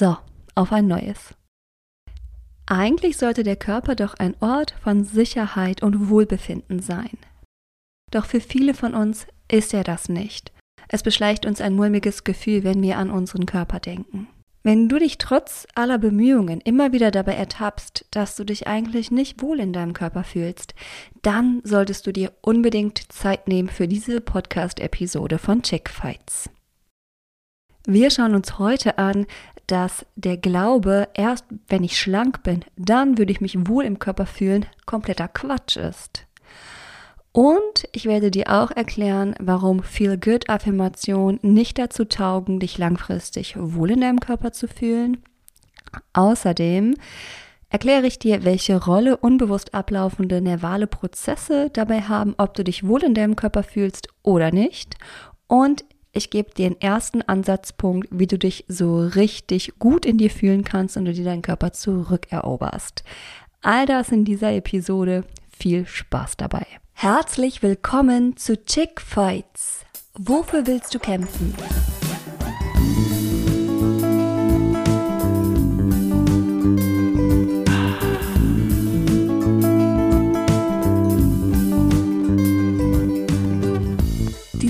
So, auf ein neues. Eigentlich sollte der Körper doch ein Ort von Sicherheit und Wohlbefinden sein. Doch für viele von uns ist er das nicht. Es beschleicht uns ein mulmiges Gefühl, wenn wir an unseren Körper denken. Wenn du dich trotz aller Bemühungen immer wieder dabei ertappst, dass du dich eigentlich nicht wohl in deinem Körper fühlst, dann solltest du dir unbedingt Zeit nehmen für diese Podcast-Episode von Chick Fights. Wir schauen uns heute an, dass der Glaube, erst wenn ich schlank bin, dann würde ich mich wohl im Körper fühlen, kompletter Quatsch ist. Und ich werde dir auch erklären, warum Feel-Good-Affirmationen nicht dazu taugen, dich langfristig wohl in deinem Körper zu fühlen. Außerdem erkläre ich dir, welche Rolle unbewusst ablaufende nervale Prozesse dabei haben, ob du dich wohl in deinem Körper fühlst oder nicht. Und ich gebe dir den ersten Ansatzpunkt, wie du dich so richtig gut in dir fühlen kannst und du dir deinen Körper zurückeroberst. All das in dieser Episode. Viel Spaß dabei. Herzlich willkommen zu Chick Fights. Wofür willst du kämpfen?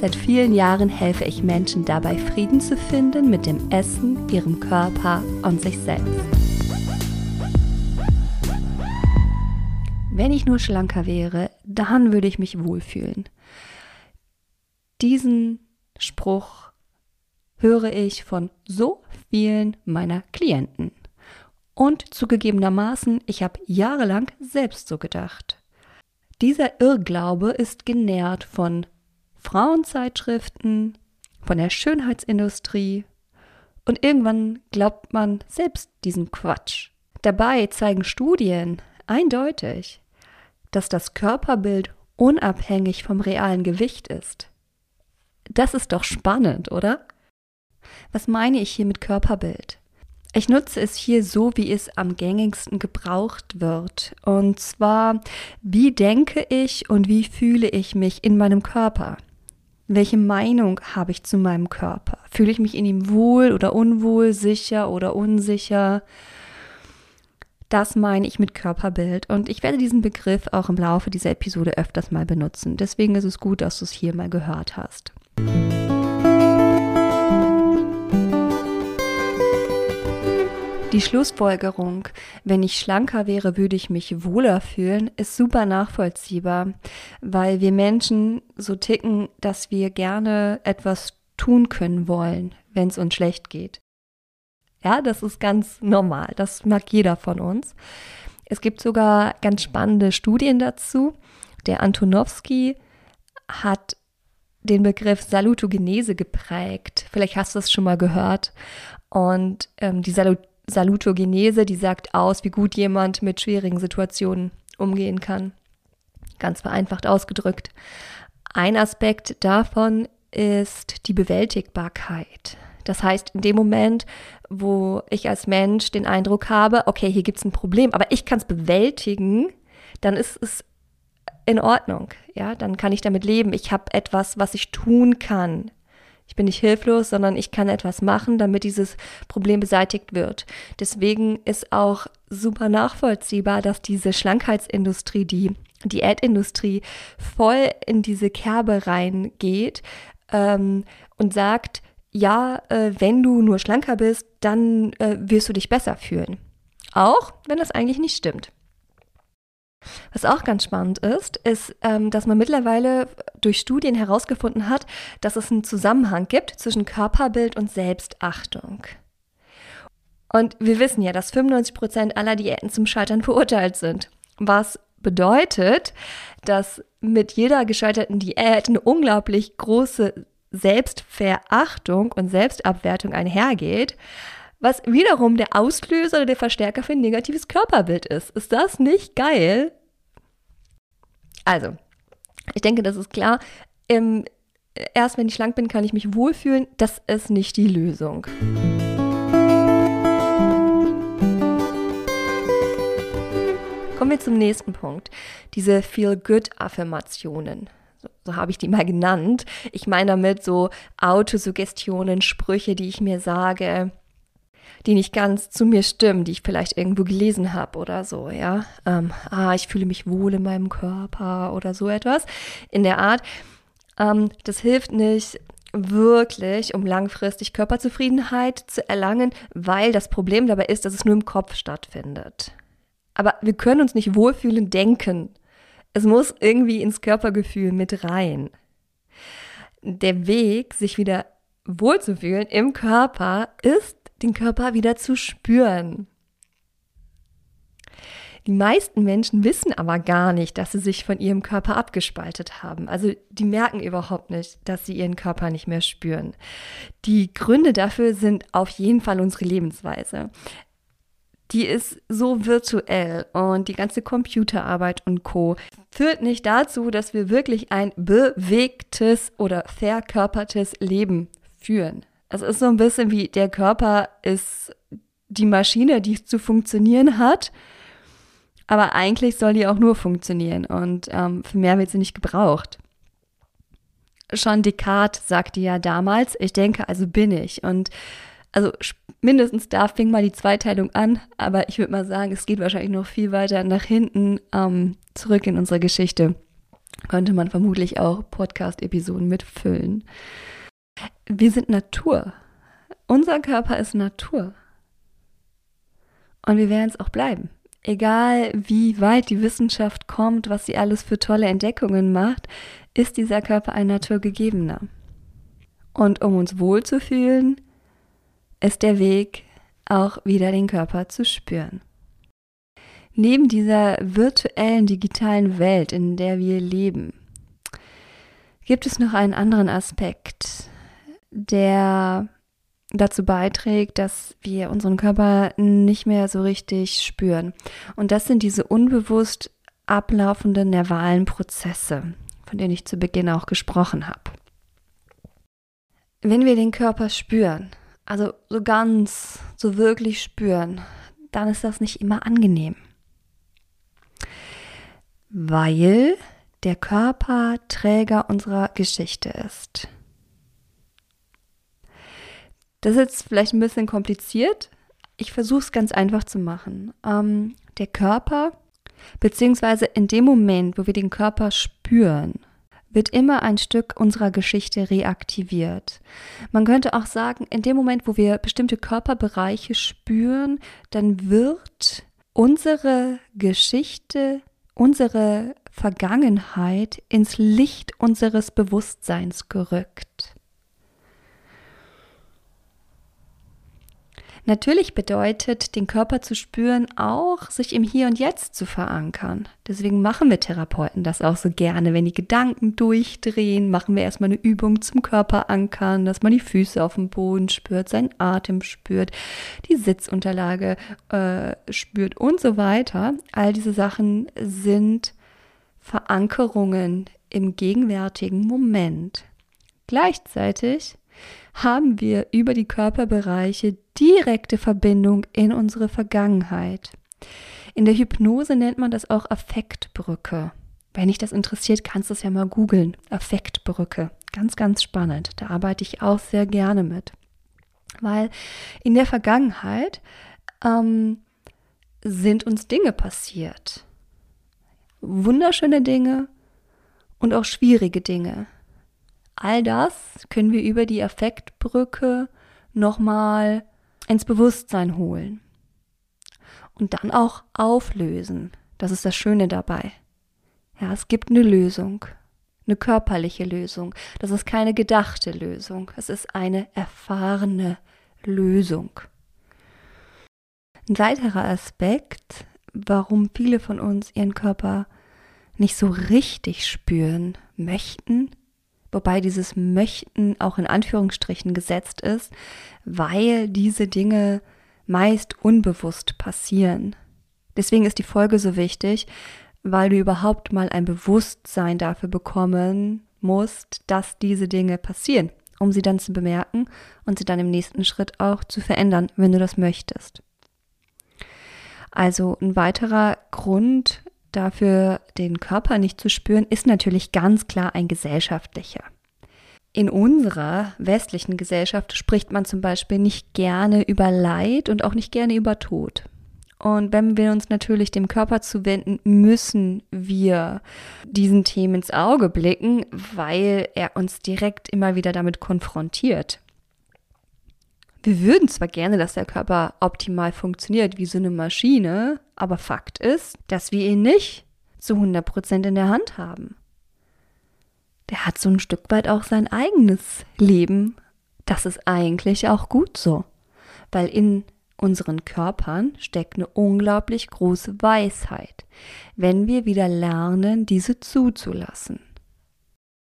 Seit vielen Jahren helfe ich Menschen dabei, Frieden zu finden mit dem Essen, ihrem Körper und sich selbst. Wenn ich nur schlanker wäre, dann würde ich mich wohlfühlen. Diesen Spruch höre ich von so vielen meiner Klienten. Und zugegebenermaßen, ich habe jahrelang selbst so gedacht. Dieser Irrglaube ist genährt von Frauenzeitschriften, von der Schönheitsindustrie und irgendwann glaubt man selbst diesen Quatsch. Dabei zeigen Studien eindeutig, dass das Körperbild unabhängig vom realen Gewicht ist. Das ist doch spannend, oder? Was meine ich hier mit Körperbild? Ich nutze es hier so, wie es am gängigsten gebraucht wird. Und zwar, wie denke ich und wie fühle ich mich in meinem Körper? Welche Meinung habe ich zu meinem Körper? Fühle ich mich in ihm wohl oder unwohl, sicher oder unsicher? Das meine ich mit Körperbild und ich werde diesen Begriff auch im Laufe dieser Episode öfters mal benutzen. Deswegen ist es gut, dass du es hier mal gehört hast. Die Schlussfolgerung, wenn ich schlanker wäre, würde ich mich wohler fühlen, ist super nachvollziehbar, weil wir Menschen so ticken, dass wir gerne etwas tun können wollen, wenn es uns schlecht geht. Ja, das ist ganz normal, das mag jeder von uns. Es gibt sogar ganz spannende Studien dazu. Der Antonowski hat den Begriff Salutogenese geprägt. Vielleicht hast du es schon mal gehört. Und ähm, die Salut Salutogenese, die sagt aus, wie gut jemand mit schwierigen Situationen umgehen kann. Ganz vereinfacht ausgedrückt. Ein Aspekt davon ist die Bewältigbarkeit. Das heißt, in dem Moment, wo ich als Mensch den Eindruck habe, okay, hier gibt es ein Problem, aber ich kann es bewältigen, dann ist es in Ordnung. Ja, dann kann ich damit leben. Ich habe etwas, was ich tun kann. Ich bin nicht hilflos, sondern ich kann etwas machen, damit dieses Problem beseitigt wird. Deswegen ist auch super nachvollziehbar, dass diese Schlankheitsindustrie, die Diätindustrie voll in diese Kerbe reingeht ähm, und sagt, ja, äh, wenn du nur schlanker bist, dann äh, wirst du dich besser fühlen. Auch wenn das eigentlich nicht stimmt. Was auch ganz spannend ist, ist, ähm, dass man mittlerweile durch Studien herausgefunden hat, dass es einen Zusammenhang gibt zwischen Körperbild und Selbstachtung. Und wir wissen ja, dass 95 Prozent aller Diäten zum Scheitern verurteilt sind. Was bedeutet, dass mit jeder gescheiterten Diät eine unglaublich große Selbstverachtung und Selbstabwertung einhergeht. Was wiederum der Auslöser oder der Verstärker für ein negatives Körperbild ist. Ist das nicht geil? Also, ich denke, das ist klar. Ähm, erst wenn ich schlank bin, kann ich mich wohlfühlen. Das ist nicht die Lösung. Kommen wir zum nächsten Punkt. Diese Feel-Good-Affirmationen. So, so habe ich die mal genannt. Ich meine damit so Autosuggestionen, Sprüche, die ich mir sage, die nicht ganz zu mir stimmen, die ich vielleicht irgendwo gelesen habe oder so, ja. Ähm, ah, ich fühle mich wohl in meinem Körper oder so etwas in der Art. Ähm, das hilft nicht wirklich, um langfristig Körperzufriedenheit zu erlangen, weil das Problem dabei ist, dass es nur im Kopf stattfindet. Aber wir können uns nicht wohlfühlen denken. Es muss irgendwie ins Körpergefühl mit rein. Der Weg, sich wieder wohlzufühlen im Körper, ist, den Körper wieder zu spüren. Die meisten Menschen wissen aber gar nicht, dass sie sich von ihrem Körper abgespaltet haben. Also die merken überhaupt nicht, dass sie ihren Körper nicht mehr spüren. Die Gründe dafür sind auf jeden Fall unsere Lebensweise die ist so virtuell und die ganze Computerarbeit und Co. führt nicht dazu, dass wir wirklich ein bewegtes oder verkörpertes Leben führen. Es ist so ein bisschen wie der Körper ist die Maschine, die zu funktionieren hat, aber eigentlich soll die auch nur funktionieren und ähm, für mehr wird sie nicht gebraucht. Schon Descartes sagte ja damals, ich denke, also bin ich. Und also mindestens da fing mal die Zweiteilung an, aber ich würde mal sagen, es geht wahrscheinlich noch viel weiter nach hinten ähm, zurück in unsere Geschichte. Könnte man vermutlich auch Podcast-Episoden mitfüllen. Wir sind Natur. Unser Körper ist Natur. Und wir werden es auch bleiben. Egal wie weit die Wissenschaft kommt, was sie alles für tolle Entdeckungen macht, ist dieser Körper ein naturgegebener. Und um uns wohlzufühlen, ist der Weg, auch wieder den Körper zu spüren. Neben dieser virtuellen digitalen Welt, in der wir leben, gibt es noch einen anderen Aspekt, der dazu beiträgt, dass wir unseren Körper nicht mehr so richtig spüren. Und das sind diese unbewusst ablaufenden nervalen Prozesse, von denen ich zu Beginn auch gesprochen habe. Wenn wir den Körper spüren, also so ganz, so wirklich spüren, dann ist das nicht immer angenehm. Weil der Körper Träger unserer Geschichte ist. Das ist jetzt vielleicht ein bisschen kompliziert. Ich versuche es ganz einfach zu machen. Ähm, der Körper, beziehungsweise in dem Moment, wo wir den Körper spüren, wird immer ein Stück unserer Geschichte reaktiviert. Man könnte auch sagen, in dem Moment, wo wir bestimmte Körperbereiche spüren, dann wird unsere Geschichte, unsere Vergangenheit ins Licht unseres Bewusstseins gerückt. Natürlich bedeutet, den Körper zu spüren, auch sich im Hier und Jetzt zu verankern. Deswegen machen wir Therapeuten das auch so gerne. Wenn die Gedanken durchdrehen, machen wir erstmal eine Übung zum Körper ankern, dass man die Füße auf dem Boden spürt, seinen Atem spürt, die Sitzunterlage äh, spürt und so weiter. All diese Sachen sind Verankerungen im gegenwärtigen Moment. Gleichzeitig haben wir über die Körperbereiche direkte Verbindung in unsere Vergangenheit. In der Hypnose nennt man das auch Affektbrücke. Wenn dich das interessiert, kannst du es ja mal googeln. Affektbrücke. Ganz, ganz spannend. Da arbeite ich auch sehr gerne mit. Weil in der Vergangenheit ähm, sind uns Dinge passiert. Wunderschöne Dinge und auch schwierige Dinge. All das können wir über die Affektbrücke nochmal ins Bewusstsein holen und dann auch auflösen. Das ist das Schöne dabei. Ja, es gibt eine Lösung, eine körperliche Lösung. Das ist keine gedachte Lösung, es ist eine erfahrene Lösung. Ein weiterer Aspekt, warum viele von uns ihren Körper nicht so richtig spüren möchten, Wobei dieses möchten auch in Anführungsstrichen gesetzt ist, weil diese Dinge meist unbewusst passieren. Deswegen ist die Folge so wichtig, weil du überhaupt mal ein Bewusstsein dafür bekommen musst, dass diese Dinge passieren, um sie dann zu bemerken und sie dann im nächsten Schritt auch zu verändern, wenn du das möchtest. Also ein weiterer Grund dafür, den Körper nicht zu spüren, ist natürlich ganz klar ein gesellschaftlicher. In unserer westlichen Gesellschaft spricht man zum Beispiel nicht gerne über Leid und auch nicht gerne über Tod. Und wenn wir uns natürlich dem Körper zuwenden, müssen wir diesen Themen ins Auge blicken, weil er uns direkt immer wieder damit konfrontiert. Wir würden zwar gerne, dass der Körper optimal funktioniert wie so eine Maschine, aber Fakt ist, dass wir ihn nicht zu 100% in der Hand haben. Der hat so ein Stück weit auch sein eigenes Leben. Das ist eigentlich auch gut so, weil in unseren Körpern steckt eine unglaublich große Weisheit, wenn wir wieder lernen, diese zuzulassen.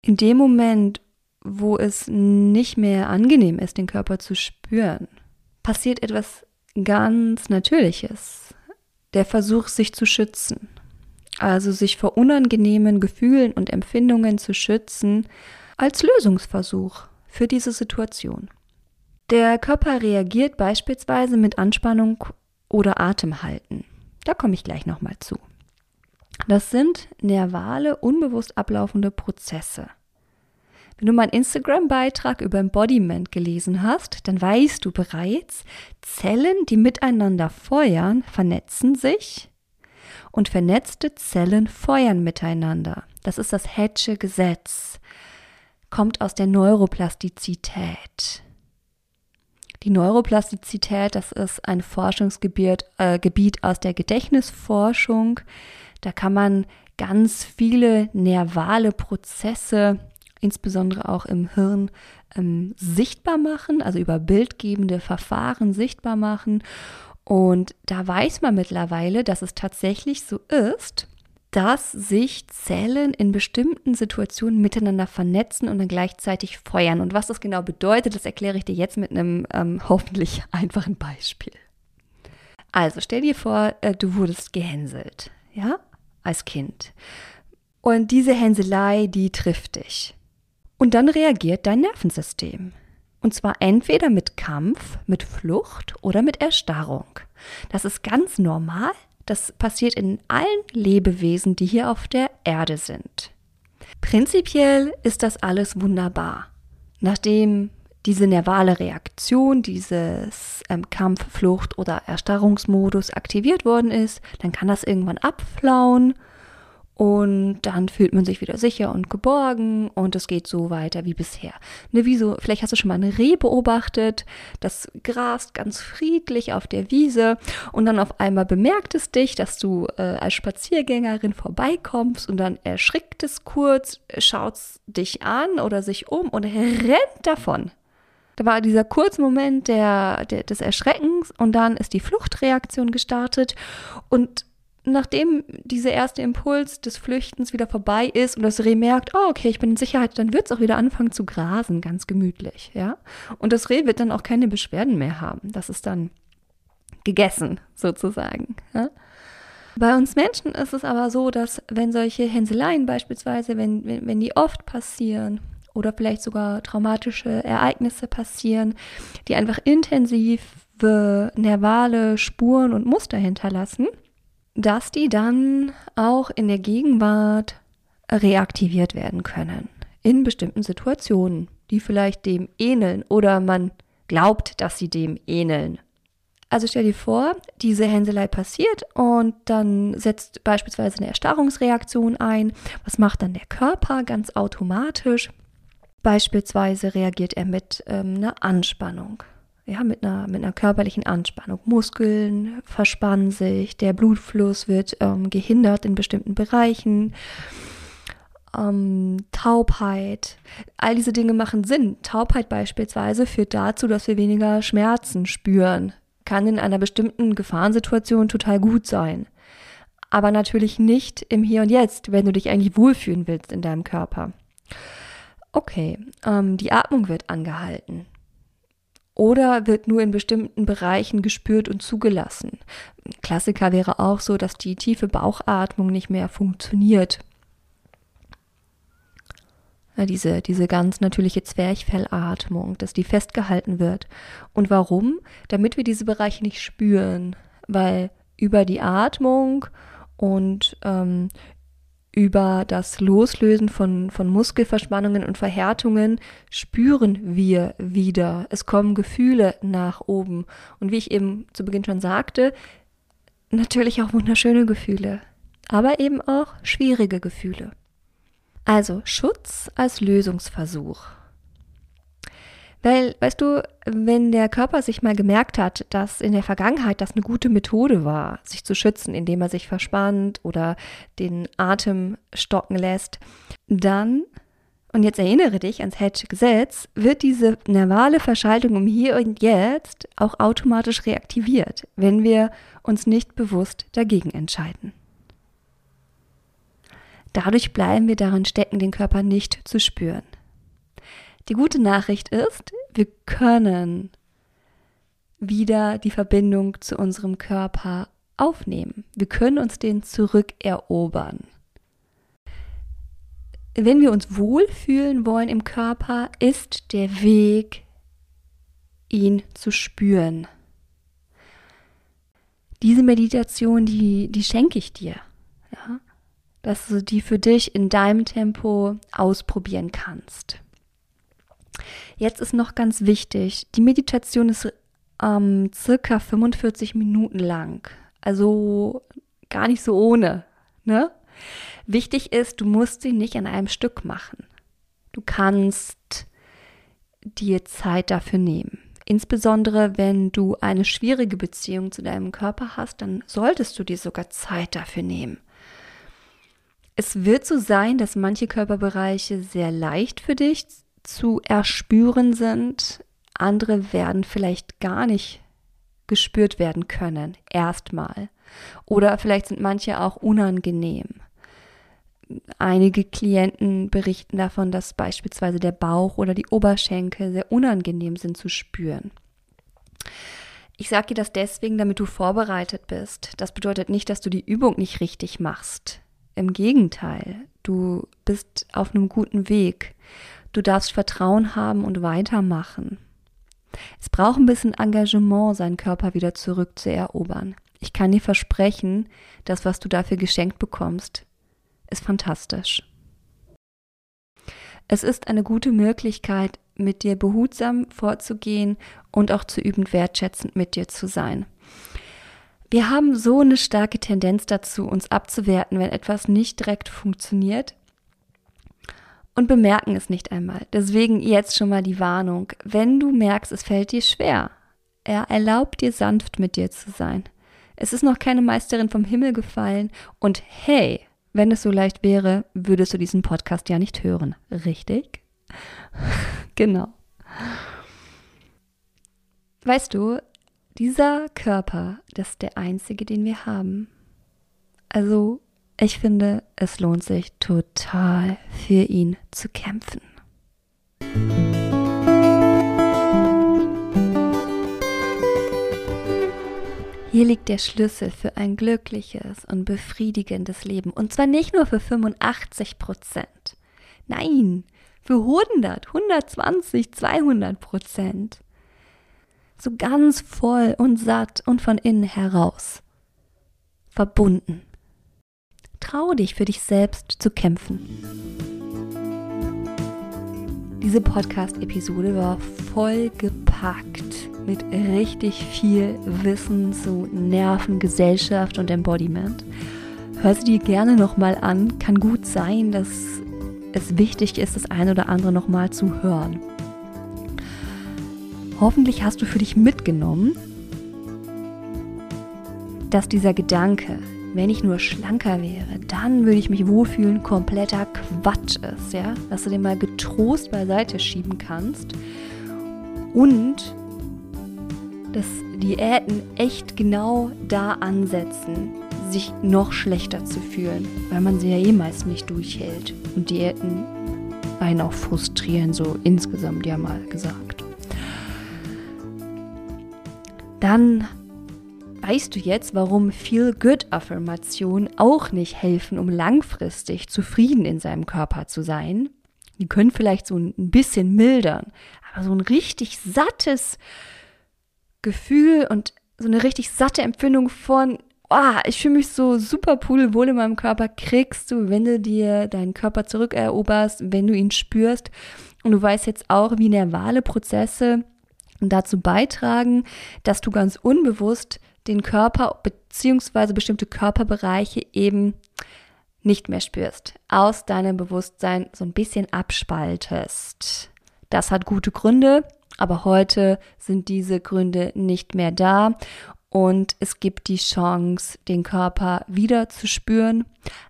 In dem Moment, wo es nicht mehr angenehm ist, den Körper zu spüren, passiert etwas ganz Natürliches. Der Versuch, sich zu schützen. Also sich vor unangenehmen Gefühlen und Empfindungen zu schützen, als Lösungsversuch für diese Situation. Der Körper reagiert beispielsweise mit Anspannung oder Atemhalten. Da komme ich gleich nochmal zu. Das sind nervale, unbewusst ablaufende Prozesse. Wenn du meinen Instagram-Beitrag über Embodiment gelesen hast, dann weißt du bereits, Zellen, die miteinander feuern, vernetzen sich und vernetzte Zellen feuern miteinander. Das ist das Hedge Gesetz. Kommt aus der Neuroplastizität. Die Neuroplastizität, das ist ein Forschungsgebiet äh, aus der Gedächtnisforschung. Da kann man ganz viele nervale Prozesse insbesondere auch im Hirn ähm, sichtbar machen, also über bildgebende Verfahren sichtbar machen. Und da weiß man mittlerweile, dass es tatsächlich so ist, dass sich Zellen in bestimmten Situationen miteinander vernetzen und dann gleichzeitig feuern. Und was das genau bedeutet, das erkläre ich dir jetzt mit einem ähm, hoffentlich einfachen Beispiel. Also stell dir vor, äh, du wurdest gehänselt, ja, als Kind. Und diese Hänselei, die trifft dich. Und dann reagiert dein Nervensystem. Und zwar entweder mit Kampf, mit Flucht oder mit Erstarrung. Das ist ganz normal. Das passiert in allen Lebewesen, die hier auf der Erde sind. Prinzipiell ist das alles wunderbar. Nachdem diese nervale Reaktion, dieses ähm, Kampf, Flucht oder Erstarrungsmodus aktiviert worden ist, dann kann das irgendwann abflauen und dann fühlt man sich wieder sicher und geborgen und es geht so weiter wie bisher. Ne, wie so, vielleicht hast du schon mal eine Reh beobachtet, das grast ganz friedlich auf der Wiese und dann auf einmal bemerkt es dich, dass du äh, als Spaziergängerin vorbeikommst und dann erschrickt es kurz, schaut dich an oder sich um und rennt davon. Da war dieser kurze Moment der, der, des Erschreckens und dann ist die Fluchtreaktion gestartet und nachdem dieser erste Impuls des Flüchtens wieder vorbei ist und das Reh merkt, oh, okay, ich bin in Sicherheit, dann wird es auch wieder anfangen zu grasen, ganz gemütlich, ja. Und das Reh wird dann auch keine Beschwerden mehr haben. Das ist dann gegessen, sozusagen. Ja? Bei uns Menschen ist es aber so, dass wenn solche Hänseleien beispielsweise, wenn, wenn, wenn die oft passieren oder vielleicht sogar traumatische Ereignisse passieren, die einfach intensive nervale Spuren und Muster hinterlassen, dass die dann auch in der Gegenwart reaktiviert werden können. In bestimmten Situationen, die vielleicht dem ähneln oder man glaubt, dass sie dem ähneln. Also stell dir vor, diese Hänselei passiert und dann setzt beispielsweise eine Erstarrungsreaktion ein. Was macht dann der Körper ganz automatisch? Beispielsweise reagiert er mit ähm, einer Anspannung ja, mit einer, mit einer körperlichen Anspannung. Muskeln verspannen sich, der Blutfluss wird ähm, gehindert in bestimmten Bereichen. Ähm, Taubheit, all diese Dinge machen Sinn. Taubheit beispielsweise führt dazu, dass wir weniger Schmerzen spüren. Kann in einer bestimmten Gefahrensituation total gut sein. Aber natürlich nicht im Hier und Jetzt, wenn du dich eigentlich wohlfühlen willst in deinem Körper. Okay, ähm, die Atmung wird angehalten oder wird nur in bestimmten Bereichen gespürt und zugelassen. Klassiker wäre auch so, dass die tiefe Bauchatmung nicht mehr funktioniert. Diese, diese ganz natürliche Zwerchfellatmung, dass die festgehalten wird. Und warum? Damit wir diese Bereiche nicht spüren, weil über die Atmung und ähm, über das Loslösen von, von Muskelverspannungen und Verhärtungen spüren wir wieder. Es kommen Gefühle nach oben. Und wie ich eben zu Beginn schon sagte, natürlich auch wunderschöne Gefühle, aber eben auch schwierige Gefühle. Also Schutz als Lösungsversuch. Weil, weißt du, wenn der Körper sich mal gemerkt hat, dass in der Vergangenheit das eine gute Methode war, sich zu schützen, indem er sich verspannt oder den Atem stocken lässt, dann, und jetzt erinnere dich ans Hedge-Gesetz, wird diese nervale Verschaltung um hier und jetzt auch automatisch reaktiviert, wenn wir uns nicht bewusst dagegen entscheiden. Dadurch bleiben wir darin stecken, den Körper nicht zu spüren. Die gute Nachricht ist, wir können wieder die Verbindung zu unserem Körper aufnehmen. Wir können uns den zurückerobern. Wenn wir uns wohlfühlen wollen im Körper, ist der Weg, ihn zu spüren. Diese Meditation, die, die schenke ich dir. Ja? Dass du die für dich in deinem Tempo ausprobieren kannst. Jetzt ist noch ganz wichtig, die Meditation ist ähm, circa 45 Minuten lang. Also gar nicht so ohne. Ne? Wichtig ist, du musst sie nicht an einem Stück machen. Du kannst dir Zeit dafür nehmen. Insbesondere wenn du eine schwierige Beziehung zu deinem Körper hast, dann solltest du dir sogar Zeit dafür nehmen. Es wird so sein, dass manche Körperbereiche sehr leicht für dich zu erspüren sind. Andere werden vielleicht gar nicht gespürt werden können, erstmal. Oder vielleicht sind manche auch unangenehm. Einige Klienten berichten davon, dass beispielsweise der Bauch oder die Oberschenkel sehr unangenehm sind zu spüren. Ich sage dir das deswegen, damit du vorbereitet bist. Das bedeutet nicht, dass du die Übung nicht richtig machst. Im Gegenteil, du bist auf einem guten Weg. Du darfst Vertrauen haben und weitermachen. Es braucht ein bisschen Engagement, seinen Körper wieder zurückzuerobern. Ich kann dir versprechen, das, was du dafür geschenkt bekommst, ist fantastisch. Es ist eine gute Möglichkeit, mit dir behutsam vorzugehen und auch zu üben, wertschätzend mit dir zu sein. Wir haben so eine starke Tendenz dazu, uns abzuwerten, wenn etwas nicht direkt funktioniert und bemerken es nicht einmal. Deswegen jetzt schon mal die Warnung. Wenn du merkst, es fällt dir schwer, er erlaubt dir sanft mit dir zu sein. Es ist noch keine Meisterin vom Himmel gefallen und hey, wenn es so leicht wäre, würdest du diesen Podcast ja nicht hören, richtig? genau. Weißt du, dieser Körper, das ist der einzige, den wir haben. Also ich finde, es lohnt sich total für ihn zu kämpfen. Hier liegt der Schlüssel für ein glückliches und befriedigendes Leben. Und zwar nicht nur für 85 Prozent. Nein, für 100, 120, 200 Prozent. So ganz voll und satt und von innen heraus. Verbunden. Trau dich für dich selbst zu kämpfen. Diese Podcast-Episode war voll gepackt mit richtig viel Wissen zu Nerven, Gesellschaft und Embodiment. Hör sie dir gerne nochmal an. Kann gut sein, dass es wichtig ist, das eine oder andere nochmal zu hören. Hoffentlich hast du für dich mitgenommen, dass dieser Gedanke, wenn ich nur schlanker wäre, dann würde ich mich wohlfühlen, kompletter Quatsch ist, ja, dass du den mal getrost beiseite schieben kannst. Und dass Diäten echt genau da ansetzen, sich noch schlechter zu fühlen, weil man sie ja eh meist nicht durchhält. Und Diäten einen auch frustrieren, so insgesamt ja mal gesagt. Dann weißt du jetzt, warum Feel-Good-Affirmationen auch nicht helfen, um langfristig zufrieden in seinem Körper zu sein. Die können vielleicht so ein bisschen mildern, aber so ein richtig sattes Gefühl und so eine richtig satte Empfindung von, oh, ich fühle mich so super pudelwohl in meinem Körper, kriegst du, wenn du dir deinen Körper zurückeroberst, wenn du ihn spürst. Und du weißt jetzt auch, wie nervale Prozesse dazu beitragen, dass du ganz unbewusst den Körper bzw. bestimmte Körperbereiche eben nicht mehr spürst, aus deinem Bewusstsein so ein bisschen abspaltest. Das hat gute Gründe, aber heute sind diese Gründe nicht mehr da und es gibt die Chance, den Körper wieder zu spüren.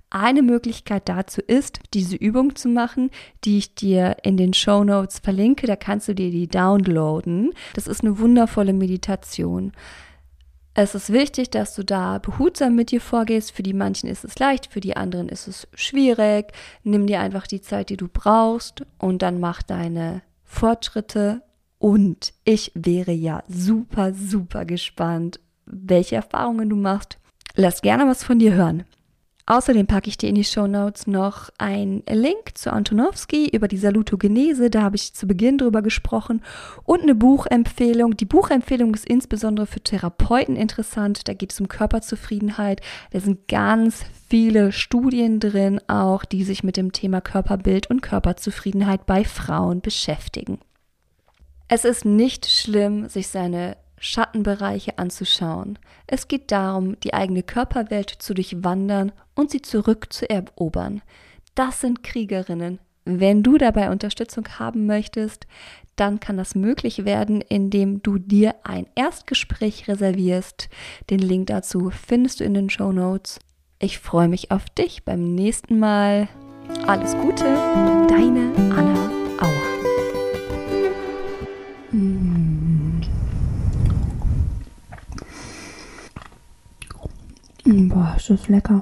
Eine Möglichkeit dazu ist, diese Übung zu machen, die ich dir in den Show Notes verlinke. Da kannst du dir die downloaden. Das ist eine wundervolle Meditation. Es ist wichtig, dass du da behutsam mit dir vorgehst. Für die manchen ist es leicht, für die anderen ist es schwierig. Nimm dir einfach die Zeit, die du brauchst und dann mach deine Fortschritte. Und ich wäre ja super, super gespannt, welche Erfahrungen du machst. Lass gerne was von dir hören. Außerdem packe ich dir in die Show Notes noch einen Link zu Antonowski über die Salutogenese. Da habe ich zu Beginn drüber gesprochen. Und eine Buchempfehlung. Die Buchempfehlung ist insbesondere für Therapeuten interessant. Da geht es um Körperzufriedenheit. Da sind ganz viele Studien drin, auch die sich mit dem Thema Körperbild und Körperzufriedenheit bei Frauen beschäftigen. Es ist nicht schlimm, sich seine Schattenbereiche anzuschauen. Es geht darum, die eigene Körperwelt zu durchwandern und sie zurück zu erobern. Das sind Kriegerinnen. Wenn du dabei Unterstützung haben möchtest, dann kann das möglich werden, indem du dir ein Erstgespräch reservierst. Den Link dazu findest du in den Show Notes. Ich freue mich auf dich beim nächsten Mal. Alles Gute, deine Anna Boah, ist das lecker.